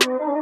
Thank you.